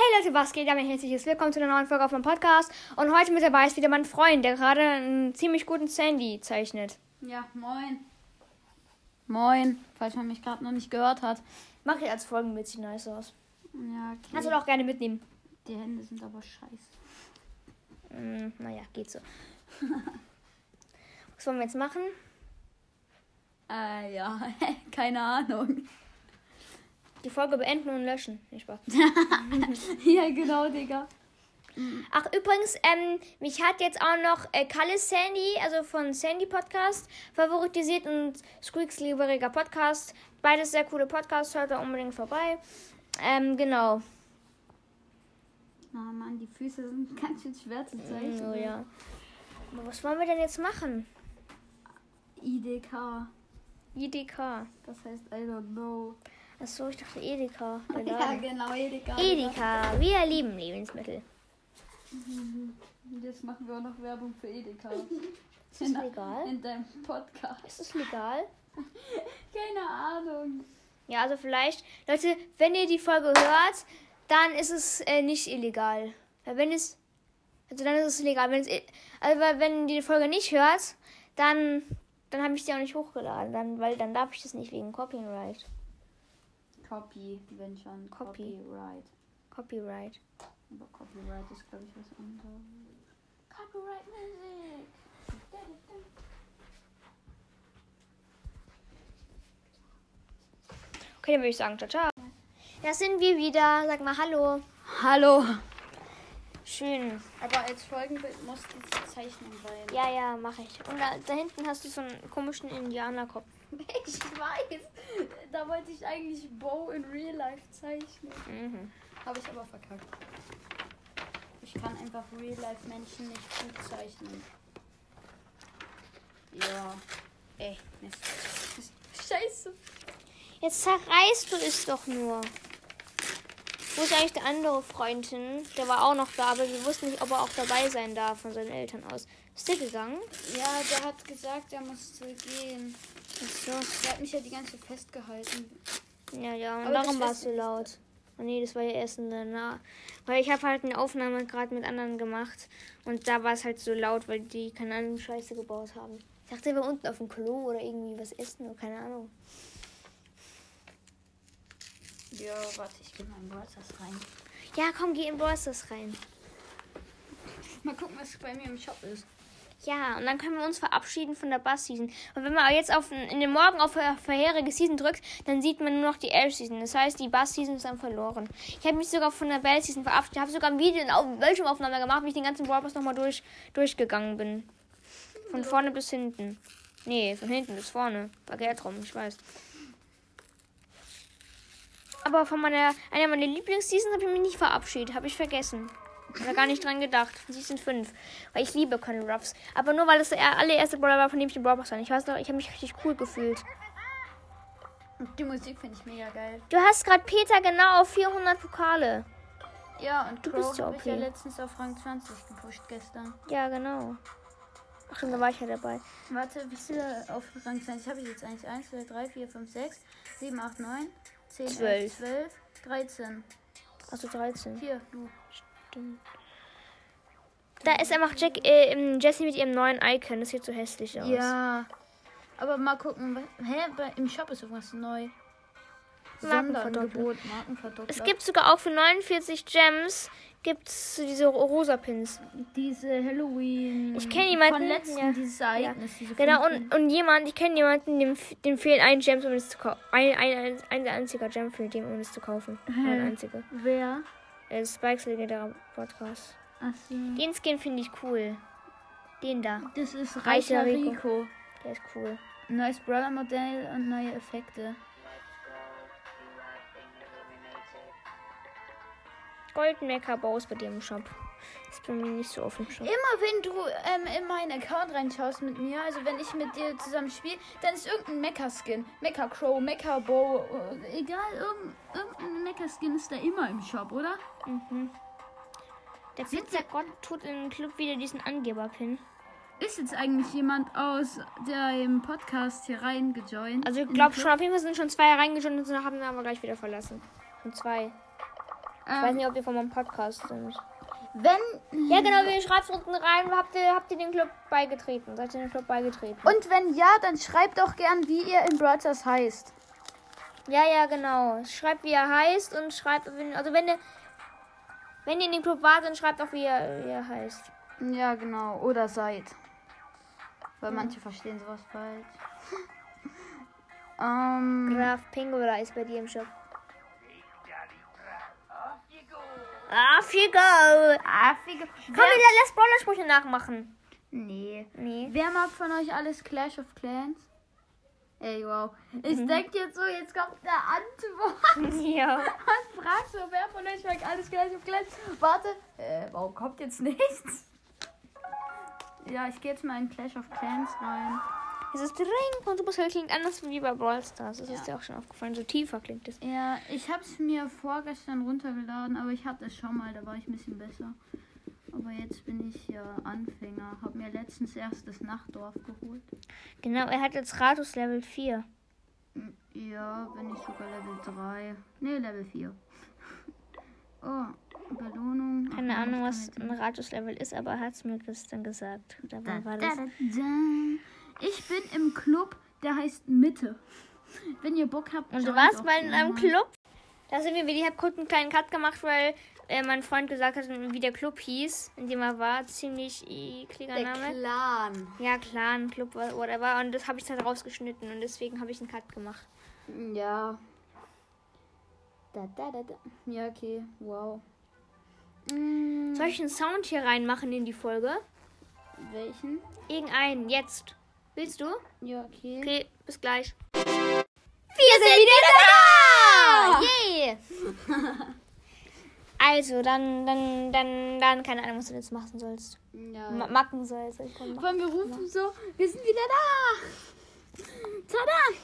Hey Leute, was geht? Damit herzliches Willkommen zu einer neuen Folge auf meinem Podcast. Und heute mit dabei ist wieder mein Freund, der gerade einen ziemlich guten Sandy zeichnet. Ja, moin. Moin, falls man mich gerade noch nicht gehört hat. Mach ich als Folgenbild, sieht nice aus. Ja, okay. Kannst du auch gerne mitnehmen. Die Hände sind aber scheiße. Hm, naja, geht so. was wollen wir jetzt machen? Äh, ja, keine Ahnung. Die Folge beenden und löschen. Nicht Spaß. ja, genau, Digga. Ach, übrigens, ähm, mich hat jetzt auch noch äh, Kalle Sandy, also von Sandy Podcast, favoritisiert und Squeaks lieberiger Podcast. Beides sehr coole Podcasts, hört da unbedingt vorbei. Ähm, genau. Oh Mann, die Füße sind ganz schön schwer zu zeichnen. Oh ja. Aber was wollen wir denn jetzt machen? IDK. IDK. Das heißt I don't know. Achso, ich dachte Edeka. der Ja, genau, Edeka. Edeka. Wir lieben Lebensmittel. Jetzt machen wir auch noch Werbung für Edeka. Ist das legal? In deinem Podcast. Ist das legal? Keine Ahnung. Ja, also vielleicht, Leute, wenn ihr die Folge hört, dann ist es äh, nicht illegal. Weil wenn es, also dann ist es legal. Wenn es, also wenn ihr die Folge nicht hört, dann, dann habe ich die auch nicht hochgeladen, dann, weil dann darf ich das nicht wegen Copyright. Copy, wenn schon. Copy. Copyright. Copyright. Aber Copyright ist, glaube ich, was anderes. Copyright Music. Okay, dann würde ich sagen, ciao, ciao. Da sind wir wieder. Sag mal Hallo. Hallo. Schön. Aber als Folgenbild muss diese Zeichnung sein. Ja, ja, mache ich. Und da, da hinten hast du so einen komischen Indianerkopf. Ich weiß. Da wollte ich eigentlich Bo in Real Life zeichnen. Mhm. Habe ich aber verkackt. Ich kann einfach Real Life Menschen nicht gut zeichnen. Ja. Ey, Mist. Scheiße. Jetzt zerreißt du es doch nur. Wo ist eigentlich der andere Freund hin? Der war auch noch da, aber wir wussten nicht, ob er auch dabei sein darf von seinen Eltern aus. Ist der gegangen? Ja, der hat gesagt, er musste gehen. Ach so. Der hat mich ja die ganze Zeit festgehalten. Ja, ja, und Aber darum war es so laut. Oh nee, das war ja erst in der Nah. Weil ich habe halt eine Aufnahme gerade mit anderen gemacht. Und da war es halt so laut, weil die keine Ahnung Scheiße gebaut haben. Ich dachte, wir unten auf dem Klo oder irgendwie was essen oder keine Ahnung. Ja, warte, ich geh mal in Brawlstars rein. Ja, komm, geh in Brawlstars rein. Mal gucken, was bei mir im Shop ist. Ja, und dann können wir uns verabschieden von der Bass-Season. Und wenn man jetzt auf, in den Morgen auf vorherige Season drückt, dann sieht man nur noch die Air-Season. Das heißt, die Bass-Season ist dann verloren. Ich habe mich sogar von der Bell-Season verabschiedet. Ich habe sogar ein Video in Au- Bildschirmaufnahme gemacht, wie ich den ganzen Brawl Pass nochmal durch, durchgegangen bin. Von vorne bis hinten. Nee, von hinten bis vorne. Verkehrt rum, ich weiß. Aber von meiner, einer meiner Lieblingsseasons habe ich mich nicht verabschiedet. Habe ich vergessen. Oder gar nicht dran gedacht. Season 5. Weil ich liebe Conny Ruffs. Aber nur weil es der allererste Brawler war, von dem ich den Brawl. Ich weiß noch, ich habe mich richtig cool gefühlt. Und die Musik finde ich mega geil. Du hast gerade Peter genau auf 400 Pokale. Ja, und Du Crow bist so habe ich ja letztens auf Rang 20 gepusht gestern. Ja, genau. Ach da war ich ja dabei. Warte, wie viele auf Rang 20 habe ich jetzt eigentlich? 1, 2, 3, 4, 5, 6, 7, 8, 9, 10, 11, Zwölf. 12, 13. Also 13. Hier, du. Stimmt. Da ist einfach Jack, äh, Jessie mit ihrem neuen Icon. Das sieht so hässlich aus. Ja. Aber mal gucken. Hä? Im Shop ist irgendwas neu. Markenverdoppler. Markenverdoppler. Es gibt sogar auch für 49 Gems gibt's diese rosa Pins. diese Halloween. Ich kenn jemanden, Von letzten, ja. dieses Ereignis. Diese Genau, und, und jemand, ich kenne jemanden, dem, dem fehlen ein Gem, um es zu kaufen. Ein, ein, ein, ein einziger Gem fehlt dem, um es zu kaufen. Ein einziger. Wer? Äh, Spikes legendärer Podcast. Achso. Den Skin finde ich cool. Den da. Das ist Reicher Rico. Rico. Der ist cool. Neues Brawler-Modell und neue Effekte. Golden Mecha Bows bei dir im Shop. Ist bei mir nicht so dem Shop. Immer wenn du ähm, in meinen Account reinschaust mit mir, also wenn ich mit dir zusammen spiele, dann ist irgendein Mecha-Skin. Mecha Crow, Mecha Bow, äh, egal, irgend, irgendein Mecha-Skin ist da immer im Shop, oder? Mhm. Der Pizzagott tut in den Club wieder diesen Angeberpin. Ist jetzt eigentlich jemand aus dem Podcast hier reingejoint? Also ich glaube schon, auf jeden Fall sind schon zwei reingeschaut und haben ihn aber gleich wieder verlassen. Und zwei. Ich weiß nicht, ob wir von meinem Podcast sind. Wenn. Ja, genau, wir schreiben unten rein. Habt ihr, habt ihr den Club beigetreten? Seid ihr dem Club beigetreten? Und wenn ja, dann schreibt doch gern, wie ihr in Stars heißt. ja, ja, genau. Schreibt, wie er heißt und schreibt, wenn, also wenn ihr, wenn ihr in dem Club wart, dann schreibt auch, wie er, wie er heißt. Ja, genau. Oder seid. Weil manche verstehen sowas falsch. ähm. Graf Pingola ist bei dir im Shop. You go! Affige. Komm, wir lass Brawler-Sprüche nachmachen. Nee. Nee. Wer mag von euch alles Clash of Clans? Ey, wow. Ich denke jetzt so, jetzt kommt eine Antwort. Ja. Und frag so, wer von euch mag alles Clash of Clans? Warte. Äh, warum kommt jetzt nichts? Ja, ich gehe jetzt mal in Clash of Clans rein. Es ist dringend und Supercell klingt anders wie bei Brawl Stars. Das ist dir auch schon aufgefallen. So tiefer klingt es. Ja, ich habe es mir vorgestern runtergeladen, aber ich hatte es schon mal, da war ich ein bisschen besser. Aber jetzt bin ich ja Anfänger. Hab mir letztens erst das Nachtdorf geholt. Genau, er hat jetzt Ratus Level 4. Hm, Ja, bin ich sogar Level 3. Ne, Level 4. Oh, Belohnung. Keine Ahnung, was ein Ratus Level ist, aber er hat es mir gestern gesagt. Da, wann war da, das? da, da. Ich bin im Club, der heißt Mitte. Wenn ihr Bock habt. Und du warst mal in einem Club? Da sind wir, ich habe kurz einen kleinen Cut gemacht, weil äh, mein Freund gesagt hat, wie der Club hieß, in dem er war. Ziemlich ekliger Der Name. Clan. Ja, Clan, Club, whatever. Und das habe ich dann rausgeschnitten und deswegen habe ich einen Cut gemacht. Ja. Da, da, da, da. Ja, okay. Wow. Soll ich einen Sound hier reinmachen in die Folge? welchen? Irgendeinen, jetzt. Willst du? Ja, okay. Okay, bis gleich. Wir sind wieder da! Yay! Also, dann, dann, dann, dann, keine Ahnung, was du jetzt machen sollst. Ja. Ma Macken sollst. Ich komm, Wollen wir rufen so, wir sind wieder da. Tada.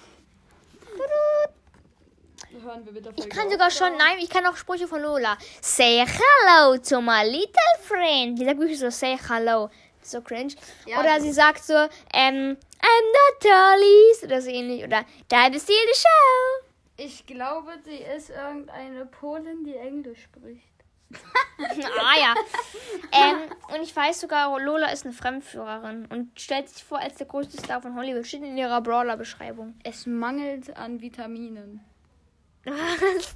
Hören wir mit der Ich kann sogar schon, nein, ich kann auch Sprüche von Lola. Say hello to my little friend. Die sagt wirklich so, say hello. So cringe. Ja, oder sie sagt so, ähm, I'm not Dolly's. Oder so ähnlich. Oder, that is the show. Ich glaube, sie ist irgendeine Polin, die Englisch spricht. ah ja. ähm, und ich weiß sogar, Lola ist eine Fremdführerin und stellt sich vor als der größte Star von Hollywood. Steht in ihrer Brawler-Beschreibung. Es mangelt an Vitaminen. Was?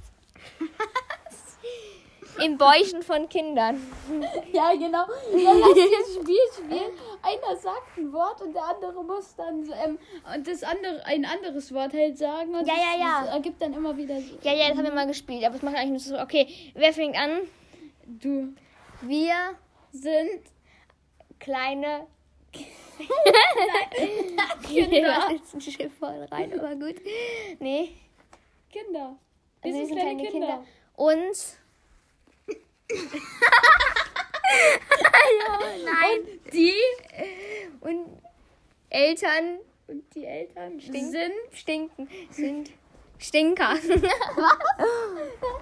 Im Bäuchen von Kindern. Ja, genau. Ja, lass jetzt Spiel spielen. Einer sagt ein Wort und der andere muss dann ähm, und das andere ein anderes Wort halt sagen und Ja, das, ja, ja. das ergibt dann immer wieder so. Ja, ja, das haben wir mal gespielt, aber es macht eigentlich nur so. Okay, wer fängt an? Du Wir sind kleine Kinder. Das Schiff voll rein, aber gut. Nee, Kinder. Wir also wir sind sind kleine Kinder. Und. Nein. Und die Und Eltern und die Eltern Stinken. sind stinken. Sind Stinker.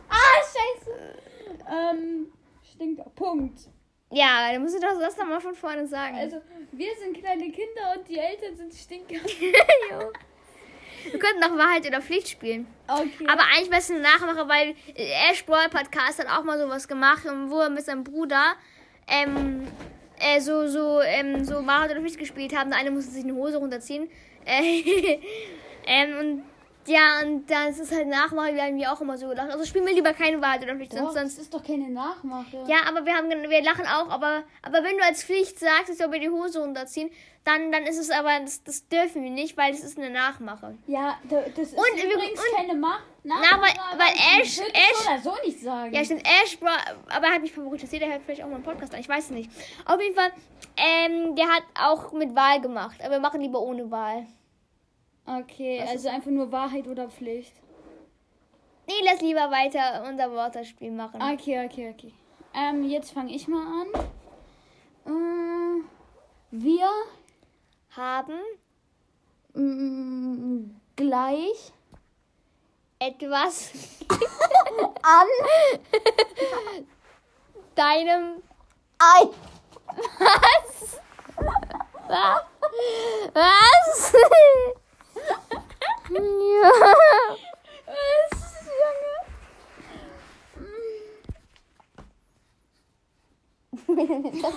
Ah, scheiße. Ähm, Stinker. Punkt. ja, dann musst du doch das nochmal von vorne sagen. Also, wir sind kleine Kinder und die Eltern sind Stinker. Wir könnten noch Wahrheit oder Pflicht spielen. Okay. Aber eigentlich besser eine Nachmache, weil Ash Brawl Podcast hat auch mal sowas gemacht, wo er mit seinem Bruder ähm, äh, so, so, ähm, so Wahrheit oder Pflicht gespielt haben. Der eine musste sich eine Hose runterziehen. Äh, ähm, und ja, und dann ist es halt Nachmache, wir haben mir auch immer so gedacht. Also spielen wir lieber keine Wahrheit oder Pflicht, Doch, sonst, das sonst ist doch keine Nachmache. ja, aber wir haben wir lachen auch, aber aber wenn du als Pflicht sagst, ich soll mir die Hose runterziehen, dann dann ist es aber das, das dürfen wir nicht, weil es ist eine Nachmache. Ja, da- das ist Und- übrigens und- keine Ma Na, Nachmache. weil- aber weil ich Ash- Ash- oder so nicht sagen. Ja, stimmt, Ash aber er hat mich. Das jeder hört vielleicht auch mal einen Podcast an. Ich weiß es nicht. Auf jeden Fall, ähm, der hat auch mit Wahl gemacht. Aber wir machen lieber ohne Wahl. Okay, also einfach nur Wahrheit oder Pflicht. Nee, lass lieber weiter unser Worterspiel machen. Okay, okay, okay. Ähm, jetzt fange ich mal an. Ähm, wir Haben mm, gleich etwas an deinem ein. Was? Was? Was? Ja. Was, Junge?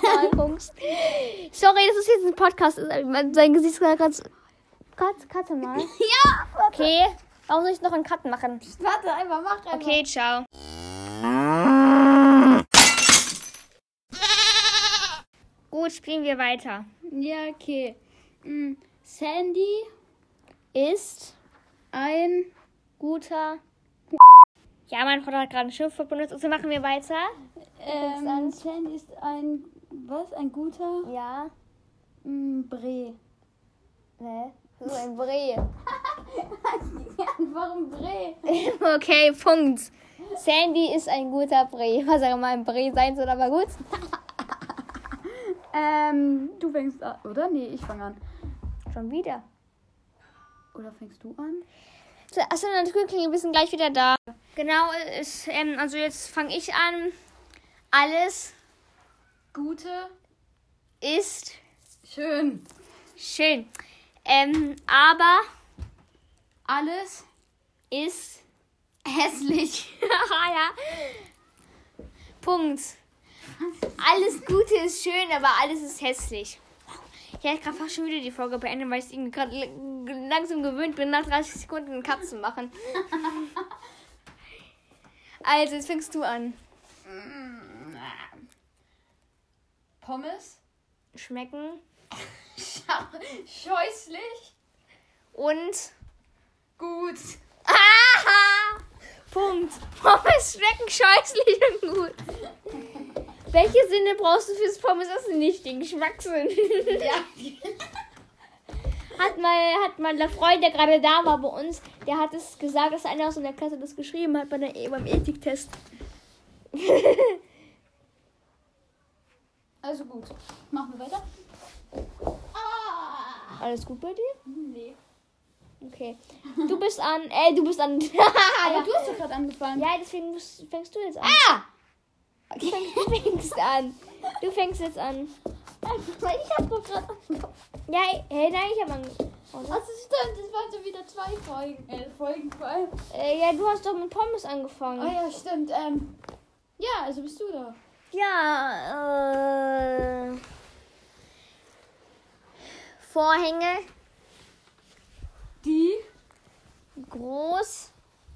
mal guckst. Sorry, das ist jetzt ein Podcast. Sein Gesicht ist gerade ganz. Cut, cutte mal. Ja, warte. Okay. Warum soll ich noch einen Cut machen? Warte, einfach, mach einfach. Okay, ciao. Gut, spielen wir weiter. Ja, okay. Mm, Sandy Ist ein guter. Ja, mein Vater hat gerade ein Schimpfwort benutzt. Also machen wir weiter. ähm. Sandy ist ein was? Ein guter Ja. mm, Bre. Ne? So ein Bree. ja, warum Bre? Okay, Punkt. Sandy ist ein guter Bree. Was auch immer ein Bree sein soll, aber gut. Ähm, du fängst an, oder? Nee, ich fange an. Schon wieder. Oder fängst du an? So, Achso, natürlich, wir sind gleich wieder da. Genau, ist, ähm, also jetzt fange ich an. Alles Gute. ist Schön. schön. Ähm, aber Alles ist hässlich. ja. Punkt. Alles Gute ist schön, aber alles ist hässlich. Ich hätte gerade fast schon wieder die Folge beendet, weil ich irgendwie gerade langsam gewöhnt bin, nach 30 Sekunden einen Cut zu machen. Also, jetzt fängst du an. Pommes. Schmecken Scheußlich. und. Gut. Aha! Punkt. Pommes schmecken scheußlich und gut. Welche Sinne brauchst du fürs Pommes essen? Nicht den Geschmackssinn. Ja. Hat mal, hat mal der Freund, der gerade da war bei uns, der hat es gesagt, dass einer aus unserer Klasse das geschrieben hat bei der, beim Ethiktest. Also gut. Machen wir weiter. Ah. Alles gut bei dir? Nee. Okay. Du bist an. Äh, du bist an. Aber ja. du hast doch gerade angefangen. ja, deswegen musst, fängst du jetzt an. Ah! Du fängst, du fängst an. Du fängst jetzt an. Ich hab doch gerade angefangen. Ja, hey, nein, ich habe angefangen. Also stimmt, es waren schon wieder zwei Folgen. Äh, Folgen vor allem. Äh, ja, du hast doch mit Pommes Oh angefangen. ja, stimmt. Ähm, ja, also bist du da. Ja, äh. Vorhänge, Die groß,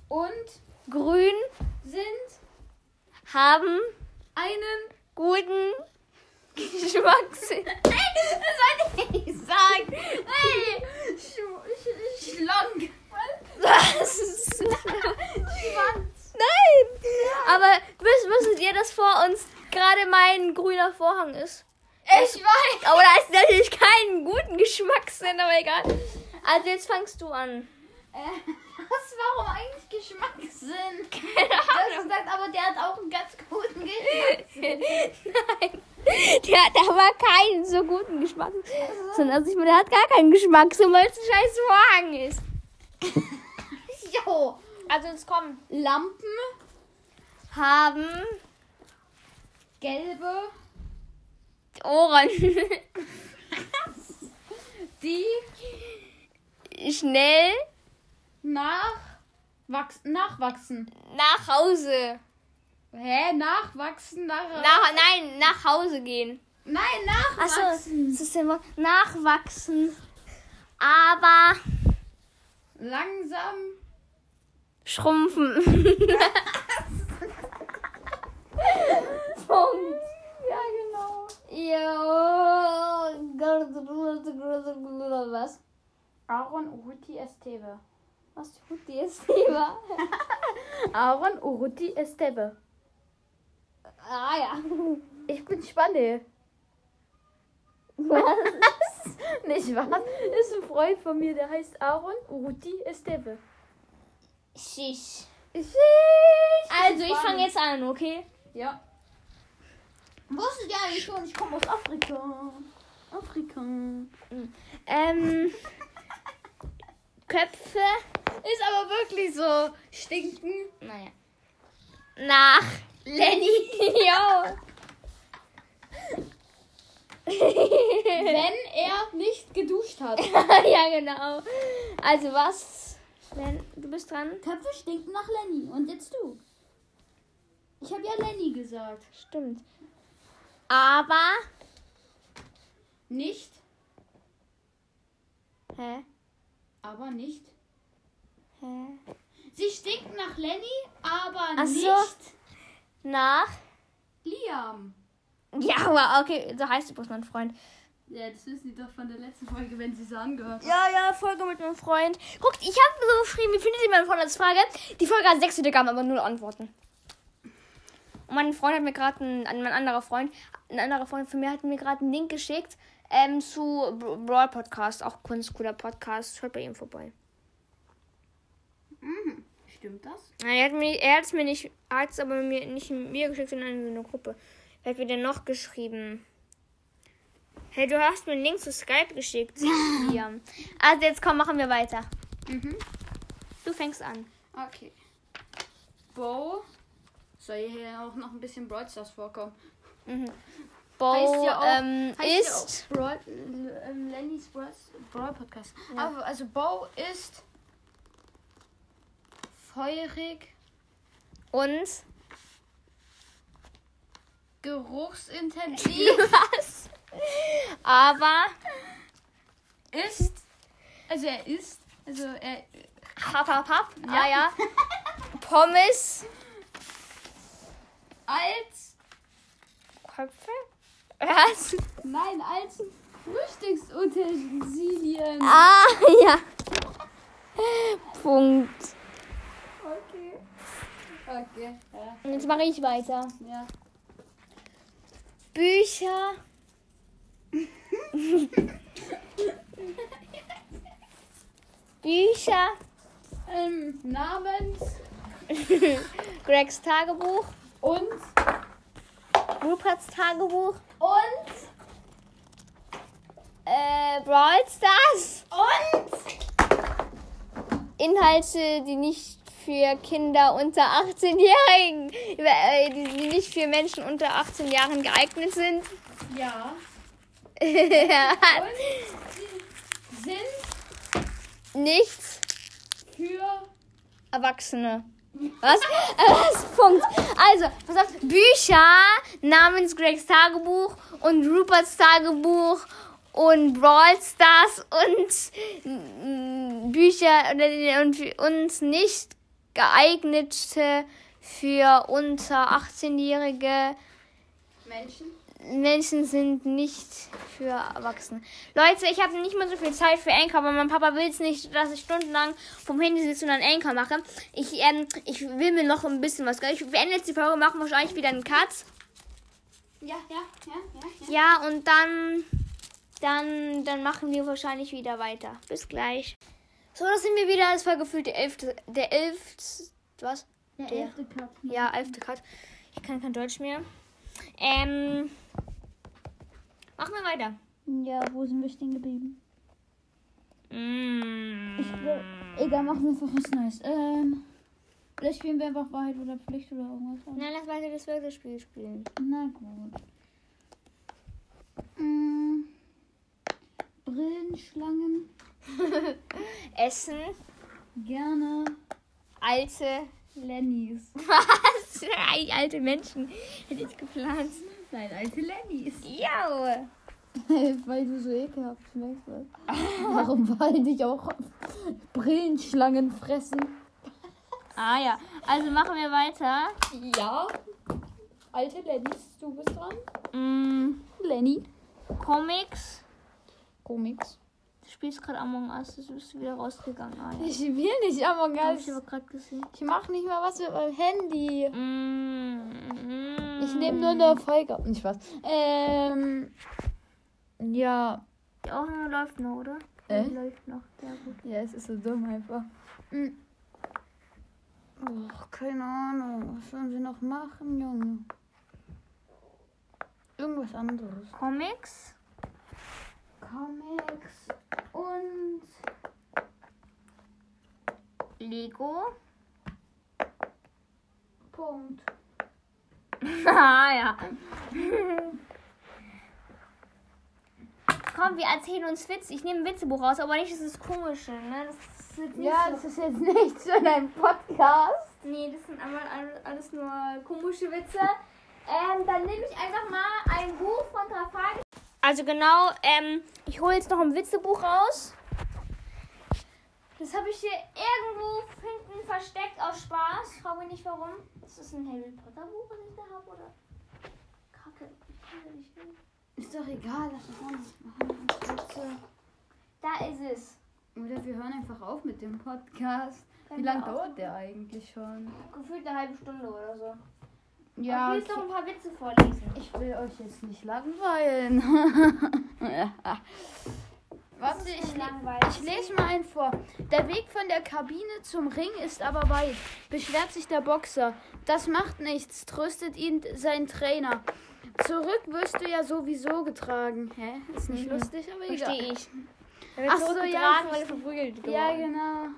und grün, sind haben einen. guten Geschmackssinn. Das sollte ich nicht sagen. Hey, sch sch schlank. Das ist Schwanz. Nein! Aber wisst, wusstet ihr, dass vor uns gerade mein grüner Vorhang ist? Ich weiß. Aber da ist natürlich keinen guten Geschmackssinn, aber egal. Also jetzt fangst du an. Äh, was, warum eigentlich Geschmackssinn? Keine Ahnung. gesagt, aber der hat auch einen ganz guten Geschmackssinn. Nein. Der hat aber keinen so guten Geschmack. Sondern also ich meine, der hat gar keinen Geschmackssinn, weil es ein scheiß Vorhang ist. Jo. Also jetzt kommen. Lampen, Haben gelbe, Ohren. die Schnell nachwachs nachwachsen. nach Hause. Hä? Nachwachsen? Nach Nach, nein, nach Hause gehen. Nein, Achso, nachwachsen. das ist immer nachwachsen. Aber Langsam. schrumpfen. Punkt. Ja, genau. Ja. Was? Aaron Uruti Esteve. Was jetzt lieber? Aaron Uruti Esteve. Ah ja. Ich bin Spanne. Was? Nicht wahr? Ist ein Freund von mir, der heißt Aaron Uruti Esteve. Schisch. Ich Also, ich fange jetzt an, okay? Ja. Wusstet ihr eigentlich schon, ich komme aus Afrika. Afrika. Ähm. Köpfe. Ist aber wirklich so stinken. Naja. Nach. Lenny. Jo. Wenn er nicht geduscht hat. ja, genau. Also, was? Wenn, du bist dran. Köpfe stinken nach Lenny. Und jetzt du. Ich habe ja Lenny gesagt. Stimmt. Aber. Nicht, Hä? aber nicht. Hä? Sie stinkt nach Lenny, aber Ach so. nicht Nach. Liam. Ja, aber okay, so heißt übrigens mein Freund. Ja, das wissen Sie doch von der letzten Folge, wenn Sie es angehört haben. Ja, ja, Folge mit meinem Freund. Guckt, ich habe so geschrieben, wie findet ihr meinen Freund als Frage? Die Folge hat sechs Wiedergaben, aber null Antworten. Und mein Freund hat mir gerade ein, mein anderer Freund, ein anderer Freund von mir hat mir gerade einen Link geschickt ähm, zu Br- Brawl Podcast, auch ganz cooler Podcast. Schaut bei ihm vorbei. Mhm. Stimmt das? Er hat mir, er hat es mir nicht, hat es aber mir nicht mir geschickt, sondern in eine Gruppe. Wer hat mir denn noch geschrieben? Hey, du hast mir einen Link zu Skype geschickt. Ja. Also jetzt komm, machen wir weiter. Mhm. Du fängst an. Okay. Bo. Soll hier auch noch ein bisschen Brawl Stars vorkommen? Bo Heißt ja auch- ähm, Heißt ist ja auch Brawl, ähm, Lennys Brawl, Brawl Podcast. Aber also Bo ist feurig, und geruchsintensiv, was? Aber ist, also er ist, also er, hap, hap, hap. Ja, ja. Pommes. als, Köpfe? Was? nein, als Frühstücksutensilien. Ah, ja. Punkt. Okay. Ja. Und jetzt mache ich weiter. ja. Bücher. Bücher. Ähm, namens Gregs Tagebuch. und, Ruperts Tagebuch. und, Äh, Brawl Stars. und, Inhalte, die nicht für Kinder unter 18-Jährigen, äh, die nicht für Menschen unter 18 Jahren geeignet sind. ja. Ja. Und sind Nichts für Erwachsene. Was? Äh, Was? Punkt. Also, pass auf. Bücher namens Gregs Tagebuch und Ruperts Tagebuch und Brawl Stars und mm, Bücher und uns nicht geeignete für unter 18-Jährige Menschen. Menschen sind nicht für Erwachsene. Leute, ich habe nicht mehr so viel Zeit für Anchor, aber mein Papa will es nicht, dass ich stundenlang vom Handy sitze und dann Anchor mache. Ich, ähm, ich will mir noch ein bisschen was. Ich beende jetzt die Folge, machen wahrscheinlich wieder einen Cut. Ja, ja, ja, ja. ja. Ja, und dann, dann, dann machen wir wahrscheinlich wieder weiter. Bis gleich. So, da sind wir wieder. Es war gefühlt der elfte, der elfte, was? Der Der. elfte Cut. Ja, elfte Cut. Ich kann kein Deutsch mehr. Ähm, machen wir weiter. Ja, wo sind wir stehen geblieben? Mm. Egal, machen wir einfach was Neues. Ähm, vielleicht spielen wir einfach Wahrheit oder Pflicht oder irgendwas. Na, lass weiter das vierte Spiel spielen. Na gut. Mm, Brillenschlangen. Essen. Gerne. Alte. Lennys. Was? Ei, Alte Menschen. Hätte ich geplant. Nein, alte Lennys. Ja. Weil du so ekelhaft schmeckst. Warum wollte ich auch Brillenschlangen fressen? Ah ja. Also machen wir weiter. Ja. Alte Lennys, du bist dran. Mm, Lenny. Comics. Comics. Spielst gerade Among Us. Du bist wieder rausgegangen. Ah, ja. Ich will nicht Among Hab Us. ich aber gerade gesehen. Ich mache nicht mal was mit meinem Handy. Mm, Ich nehme nur eine Folge. Nicht was. Ähm. Ja. Die Aufnahme läuft noch, oder? Äh? Die läuft noch. Sehr gut. Ja, es ist so dumm einfach. Hm. Och, keine Ahnung. Was sollen wir noch machen, Junge? Irgendwas anderes. Comics. Comics und Lego. Punkt. ah ja. Komm, wir erzählen uns Witze. Ich nehme ein Witzebuch raus, aber nicht das Komische, ne? Das ist jetzt nicht Ja, so. das ist jetzt nichts für deinen Podcast. Nee, das sind einmal alles, nur komische Witze. Ähm, dann nehme ich einfach mal ein Buch Also genau, ähm, ich hole jetzt noch ein Witzebuch raus. Das habe ich hier irgendwo hinten versteckt aus Spaß. Frage mich nicht warum. Ist das ein Harry Potter Buch, was ich da habe? Oder? Kacke, ich kann da nicht hin. Ist doch egal, lass uns machen. Witze. Da ist es. Oder wir hören einfach auf mit dem Podcast. Wie lange dauert der eigentlich schon? Gefühlt eine halbe Stunde oder so. Ja, ich will jetzt noch okay. ein paar Witze vorlesen. ich will euch jetzt nicht langweilen. Warte, ich, ich lese mal einen vor. Der Weg von der Kabine zum Ring ist aber weit, beschwert sich der Boxer. Das macht nichts, tröstet ihn sein Trainer. Zurück wirst du ja sowieso getragen. Hä? Ist nicht Mhm. lustig, aber egal. Verstehe ich. Ach so, ja, weil er Ja, genau.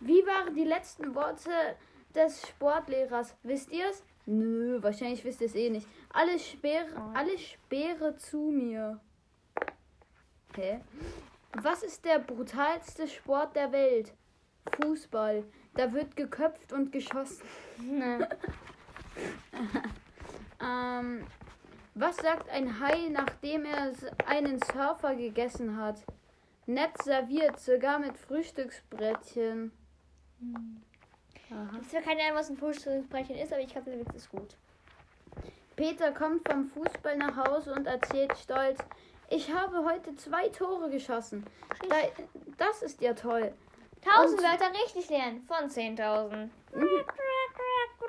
Wie waren die letzten Worte des Sportlehrers? Wisst ihr es? Nö, wahrscheinlich wisst ihr es eh nicht. Alle Speere, Oh. alle Speere zu mir. Hä? Was ist der brutalste Sport der Welt? Fußball. Da wird geköpft und geschossen. Ne. Ähm, was sagt ein Hai, nachdem er einen Surfer gegessen hat? Nett serviert, sogar mit Frühstücksbrettchen. Aha. Ich weiß keine Ahnung, was ein Frühstücksbrötchen ist, aber ich glaube, der Witz ist gut. Peter kommt vom Fußball nach Hause und erzählt stolz, ich habe heute zwei Tore geschossen. Da, das ist ja toll. 1000 Und- Wörter richtig lernen von 10.000.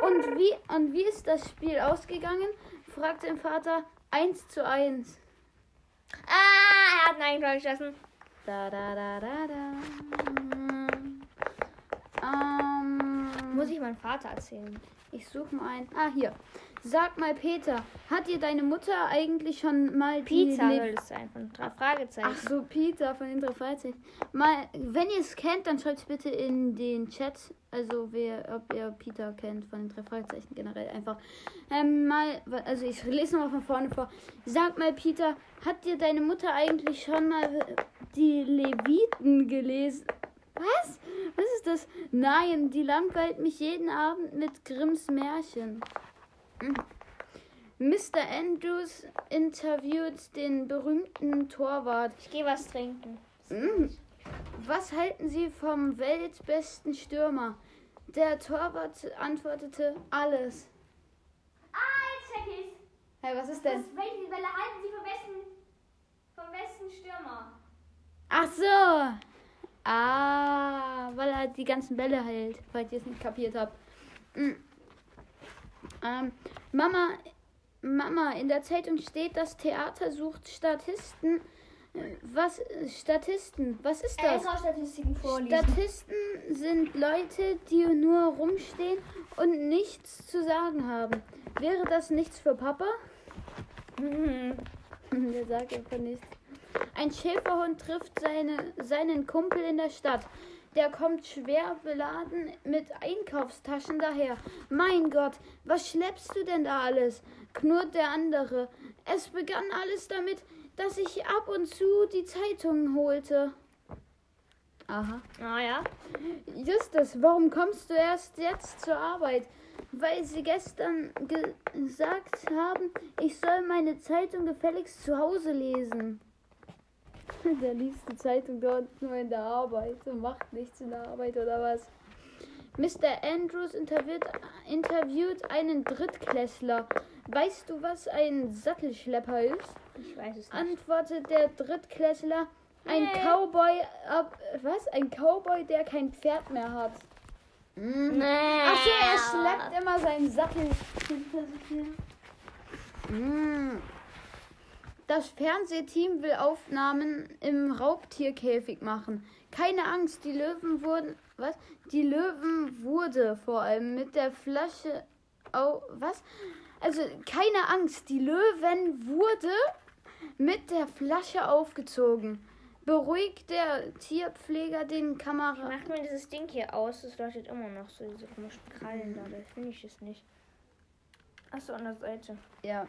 Und wie, und wie ist das Spiel ausgegangen? fragt sein Vater. 1 zu 1. Ah, er hat ein Eigentor geschossen. Da, da, da, da, da. Ähm, Muss ich meinem Vater erzählen. ich suche mal einen. Ah, hier. Sag mal, Peter, hat dir deine Mutter eigentlich schon mal die Pizza Le- soll es sein, von drei Fragezeichen. Ach so, Peter von den drei Fragezeichen. Mal, wenn ihr es kennt, dann schreibt es bitte in den Chat. Also, wer, ob ihr Peter kennt von den drei Fragezeichen generell einfach. Ähm, mal, also ich lese nochmal von vorne vor. Sag mal, Peter, hat dir deine Mutter eigentlich schon mal die Leviten gelesen? Was? Was ist das? Nein, die langweilt mich jeden Abend mit Grimms Märchen. Mhm. Mr. Andrews interviewt den berühmten Torwart. Ich gehe was trinken. Mm. Was halten Sie vom weltbesten Stürmer? Der Torwart antwortete alles. Ah, jetzt check ich's. Hey, was ist Das, welche Welle halten Sie vom besten, vom besten Stürmer? Ach so. Ah, weil er die ganzen Bälle hält, falls ihr es nicht kapiert habt. Mm. Ähm, Mama, Mama, in der Zeitung steht, das Theater sucht Statisten. Äh, Was? Statisten? Was ist das? LV-Statistiken vorlesen. Statisten sind Leute, die nur rumstehen und nichts zu sagen haben. Wäre das nichts für Papa? Mhm. Der sagt einfach nichts. Ein Schäferhund trifft seine, seinen Kumpel in der Stadt. Der kommt schwer beladen mit Einkaufstaschen daher. Mein Gott, was schleppst du denn da alles? knurrt der andere. Es begann alles damit, dass ich ab und zu die Zeitungen holte. Aha. Ah ja. Justus, warum kommst du erst jetzt zur Arbeit? Weil sie gestern ge gesagt haben, ich soll meine Zeitung gefälligst zu Hause lesen. Der liest die Zeitung dort nur in der Arbeit und macht nichts in der Arbeit oder was? Mr. Andrews interviewt, interviewt einen Drittklässler. Weißt du, was ein Sattelschlepper ist? Ich weiß es nicht. Antwortet der Drittklässler. Ein Nee. Cowboy ab. Was? Ein Cowboy, der kein Pferd mehr hat. Nee. Ach so, er schleppt immer seinen Sattel hinter sich her. Mm. Das Fernsehteam will Aufnahmen im Raubtierkäfig machen. Keine Angst, die Löwen wurden. Was? Die Löwen wurde vor allem mit der Flasche. Au, was? Also keine Angst, die Löwen wurde mit der Flasche aufgezogen. Beruhigt der Tierpfleger den Kamera. Macht mir dieses Ding hier aus, das leuchtet immer noch so, diese komischen Krallen da, da finde ich es nicht. Achso, an der Seite. Ja.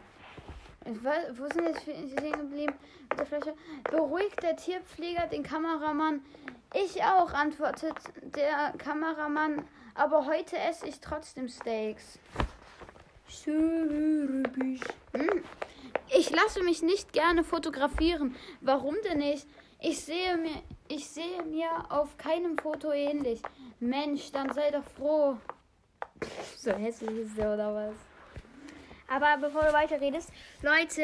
Wo sind jetzt stehen geblieben mit der Flasche? Beruhigt der Tierpfleger den Kameramann. Ich auch, antwortet der Kameramann. Aber heute esse ich trotzdem Steaks. Hm. Ich lasse mich nicht gerne fotografieren. Warum denn nicht? Ich sehe mir, ich sehe mir auf keinem Foto ähnlich. Mensch, dann sei doch froh. So hässlich ist der oder was? Aber bevor du weiterredest, Leute,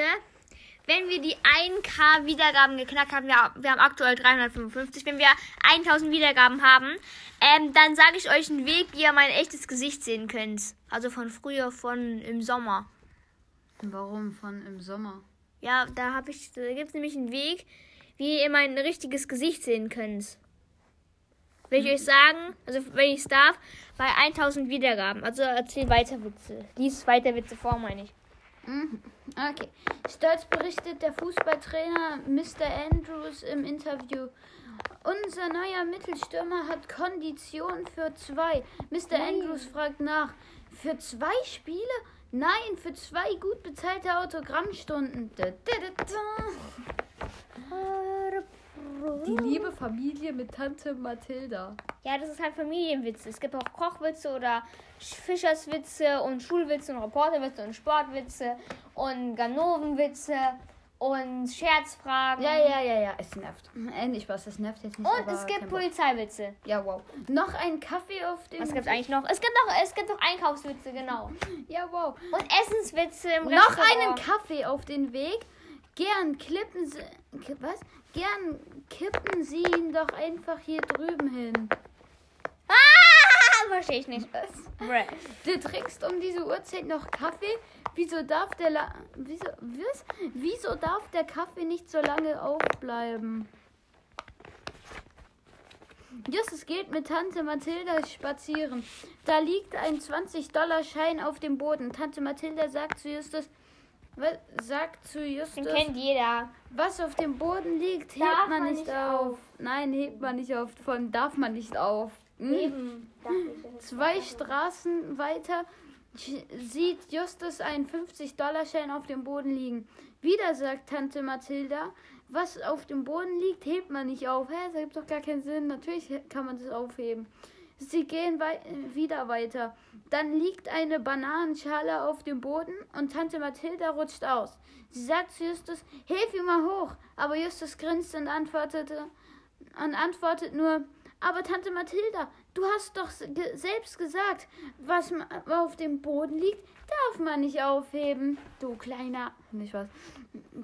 wenn wir die 1K Wiedergaben geknackt haben, wir, wir haben aktuell 355, wenn wir 1000 Wiedergaben haben, ähm, dann sage ich euch einen Weg, wie ihr mein echtes Gesicht sehen könnt. Also von früher, von im Sommer. Warum von im Sommer? Ja, da habe ich, da gibt es nämlich einen Weg, wie ihr mein richtiges Gesicht sehen könnt. Will ich euch sagen, also wenn ich es darf, bei 1000 Wiedergaben. Also erzähl weiter Witze. Lies weiter Witze vor, meine ich. Mhm. Okay. Stolz berichtet der Fußballtrainer Mr. Andrews im Interview. Unser neuer Mittelstürmer hat Kondition für zwei. Mr. Andrews fragt nach. Für zwei Spiele? Nein, für zwei gut bezahlte Autogrammstunden. Da, da, da, da. Die liebe Familie mit Tante Mathilda. Ja, das ist halt Familienwitze. Es gibt auch Kochwitze oder Fischerswitze und Schulwitze und Reporterwitze und Sportwitze und Ganovenwitze und Scherzfragen. Ja, ja, ja, ja, es nervt. Endlich was, es nervt jetzt nicht. Und es gibt. Polizeiwitze. Ja, wow. Noch ein Kaffee auf dem. Was gibt's eigentlich noch? Es gibt noch, es gibt noch Einkaufswitze, genau. Ja, wow. Und Essenswitze im Noch Restaurant. einen Kaffee auf den Weg. Gern klippen Sie. Was? Gern kippen Sie ihn doch einfach hier drüben hin. Ah, verstehe ich nicht. Bruh. Du trinkst um diese Uhrzeit noch Kaffee? Wieso darf der La wieso, was? Wieso darf der Kaffee nicht so lange aufbleiben? Justus geht mit Tante Mathilda spazieren. Da liegt ein 20-Dollar-Schein auf dem Boden. Tante Mathilda sagt zu Justus, was, sagt zu Den Justus, kennt jeder. was auf dem Boden liegt, hebt Darf man man nicht nicht auf. auf. Nein, hebt man nicht auf. Von darf man nicht auf. Hm? Eben. Zwei Straßen weiter sieht Justus einen 50-Dollar-Schein auf dem Boden liegen. Wieder sagt Tante Mathilda, was auf dem Boden liegt, hebt man nicht auf. Hä, das gibt doch gar keinen Sinn. Natürlich kann man das aufheben. Sie gehen wei wieder weiter. Dann liegt eine Bananenschale auf dem Boden und Tante Mathilda rutscht aus. Sie sagt zu Justus, hilf ihm mal hoch. Aber Justus grinst und antwortete und antwortet nur, aber Tante Mathilda, du hast doch ge selbst gesagt, was auf dem Boden liegt, darf man nicht aufheben. Du kleiner, nicht was.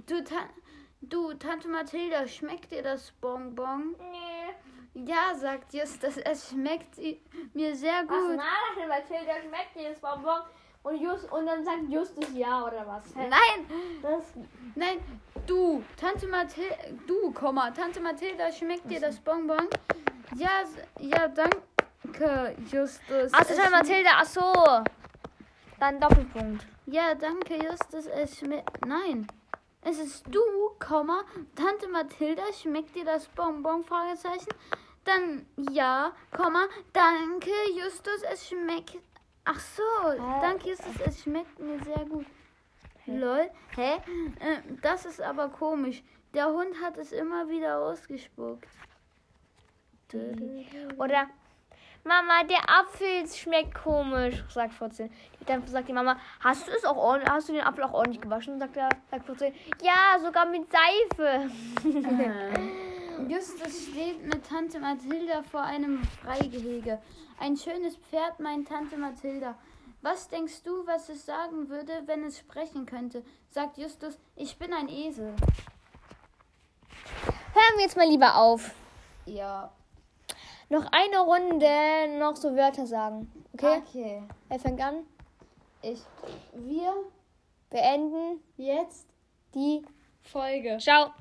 Du, Ta du Tante Mathilda, schmeckt dir das Bonbon? Nee. Ja, sagt Justus, es schmeckt mir sehr Was gut. nach Mathilda schmeckt dir das Bonbon? Und, Just, und dann sagt Justus ja oder was? Hä? Nein, Das, nein, du, Tante Mathilda, du, Komma, Tante Mathilda, schmeckt dir das Bonbon? Ja, s- ja, danke, Justus. Ach, war Mathilda, ach so. Dann Doppelpunkt. Ja, danke, Justus. Es schmeckt. Nein. Es ist du, Komma. Tante Mathilda, schmeckt dir das Bonbon? Fragezeichen. Dann ja, Komma. Danke, Justus. Es schmeckt. Ach so. Danke, Justus. Es schmeckt mir sehr gut. Lol. Hä? Äh, das ist aber komisch. Der Hund hat es immer wieder ausgespuckt. Oder Mama, der Apfel schmeckt komisch, sagt Furzel. Dann sagt die Mama, hast du es auch ordentlich, hast du den Apfel auch ordentlich gewaschen? Sagt er, sagt Furzel, ja, sogar mit Seife. Justus steht mit Tante Mathilda vor einem Freigehege. Ein schönes Pferd, meint Tante Mathilda. Was denkst du, was es sagen würde, wenn es sprechen könnte? Sagt Justus, ich bin ein Esel. Hören wir jetzt mal lieber auf. Ja, Noch eine Runde, noch so Wörter sagen. Okay? okay. Wer fängt an? Ich. Wir Beenden jetzt die Folge. Ciao.